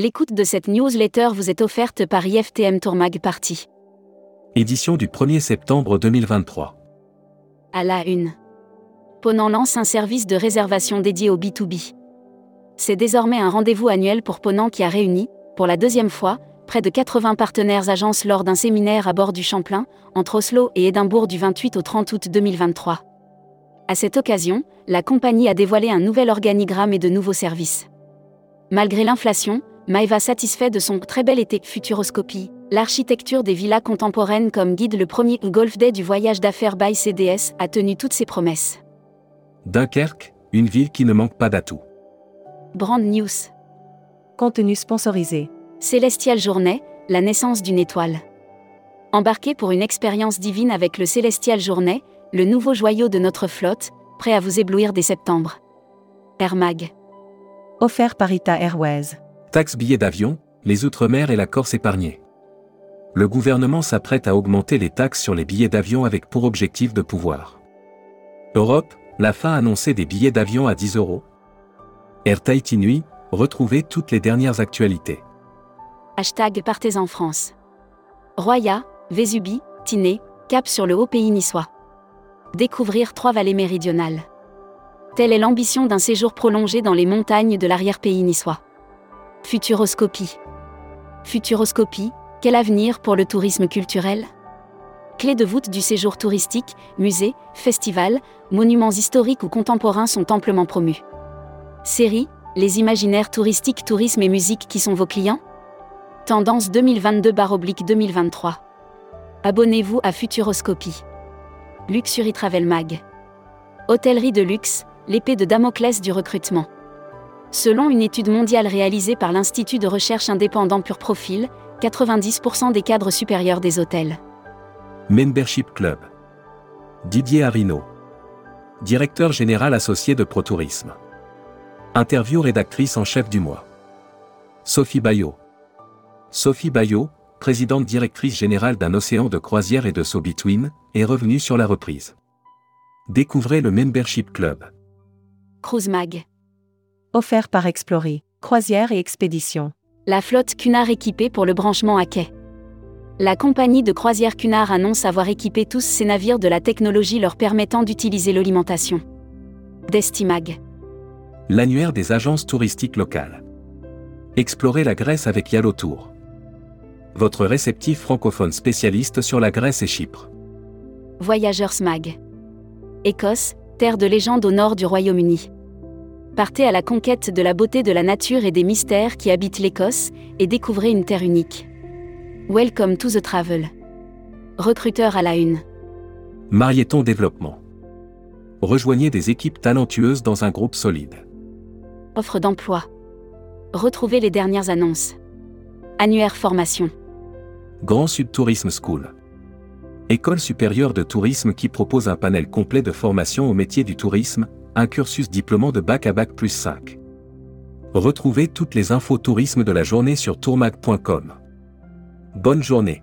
L'écoute de cette newsletter vous est offerte par IFTM Tourmag Party. Édition du 1er septembre 2023. À la une. Ponant lance un service de réservation dédié au B2B. C'est désormais un rendez-vous annuel pour Ponant qui a réuni, pour la deuxième fois, près de 80 partenaires agences lors d'un séminaire à bord du Champlain, entre Oslo et Édimbourg du 28 au 30 août 2023. À cette occasion, la compagnie a dévoilé un nouvel organigramme et de nouveaux services. Malgré l'inflation, Maeva satisfait de son très bel été Futuroscopie, l'architecture des villas contemporaines comme guide le premier Golf Day du voyage d'affaires by CDS a tenu toutes ses promesses. Dunkerque, une ville qui ne manque pas d'atouts. Brand News. Contenu sponsorisé. Célestial Journée, la naissance d'une étoile. Embarquez pour une expérience divine avec le Célestial Journée, le nouveau joyau de notre flotte, prêt à vous éblouir dès septembre. Air Mag. Offert par Ita Airways. Taxe billets d'avion, les Outre-mer et la Corse épargnée. Le gouvernement s'apprête à augmenter les taxes sur les billets d'avion avec pour objectif de pouvoir. Europe, la fin annoncée des billets d'avion à 10 euros. Air Tahiti Nuit, retrouvez toutes les dernières actualités. Hashtag Partez en France. Roya, Vésubi, Tiné, cap sur le haut pays niçois. Découvrir trois vallées méridionales. Telle est l'ambition d'un séjour prolongé dans les montagnes de l'arrière-pays niçois. Futuroscopie. Futuroscopie, quel avenir pour le tourisme culturel? Clés de voûte du séjour touristique, musées, festivals, monuments historiques ou contemporains sont amplement promus. Série, les imaginaires touristiques, tourisme et musique qui sont vos clients? Tendance 2022-2023. Abonnez-vous à Futuroscopie. Luxury Travel Mag. Hôtellerie de luxe, l'épée de Damoclès du recrutement. Selon une étude mondiale réalisée par l'Institut de recherche indépendant Pure Profil, 90% des cadres supérieurs des hôtels. Membership Club. Didier Arino. Directeur général associé de ProTourisme. Interview rédactrice en chef du mois. Sophie Bayot. Sophie Bayot, présidente directrice générale d'un océan de croisière et de So Between, est revenue sur la reprise. Découvrez le Membership Club. Cruise Mag. Offert par Explorer, croisière et expédition. La flotte Cunard équipée pour le branchement à quai. La compagnie de croisière Cunard annonce avoir équipé tous ses navires de la technologie leur permettant d'utiliser l'alimentation. Destimag. L'annuaire des agences touristiques locales. Explorez la Grèce avec Yalo Tour. Votre réceptif francophone spécialiste sur la Grèce et Chypre. Voyageurs Mag. Écosse, terre de légende au nord du Royaume-Uni. Partez à la conquête de la beauté de la nature et des mystères qui habitent l'Écosse et découvrez une terre unique. Welcome to the travel. Recruteur à la une. Marieton Développement. Rejoignez des équipes talentueuses dans un groupe solide. Offre d'emploi. Retrouvez les dernières annonces. Annuaire formation. Grand Sud Tourisme School. École supérieure de tourisme qui propose un panel complet de formation au métier du tourisme, un cursus diplômant de bac à bac plus 5. Retrouvez toutes les infos tourisme de la journée sur tourmag.com. Bonne journée.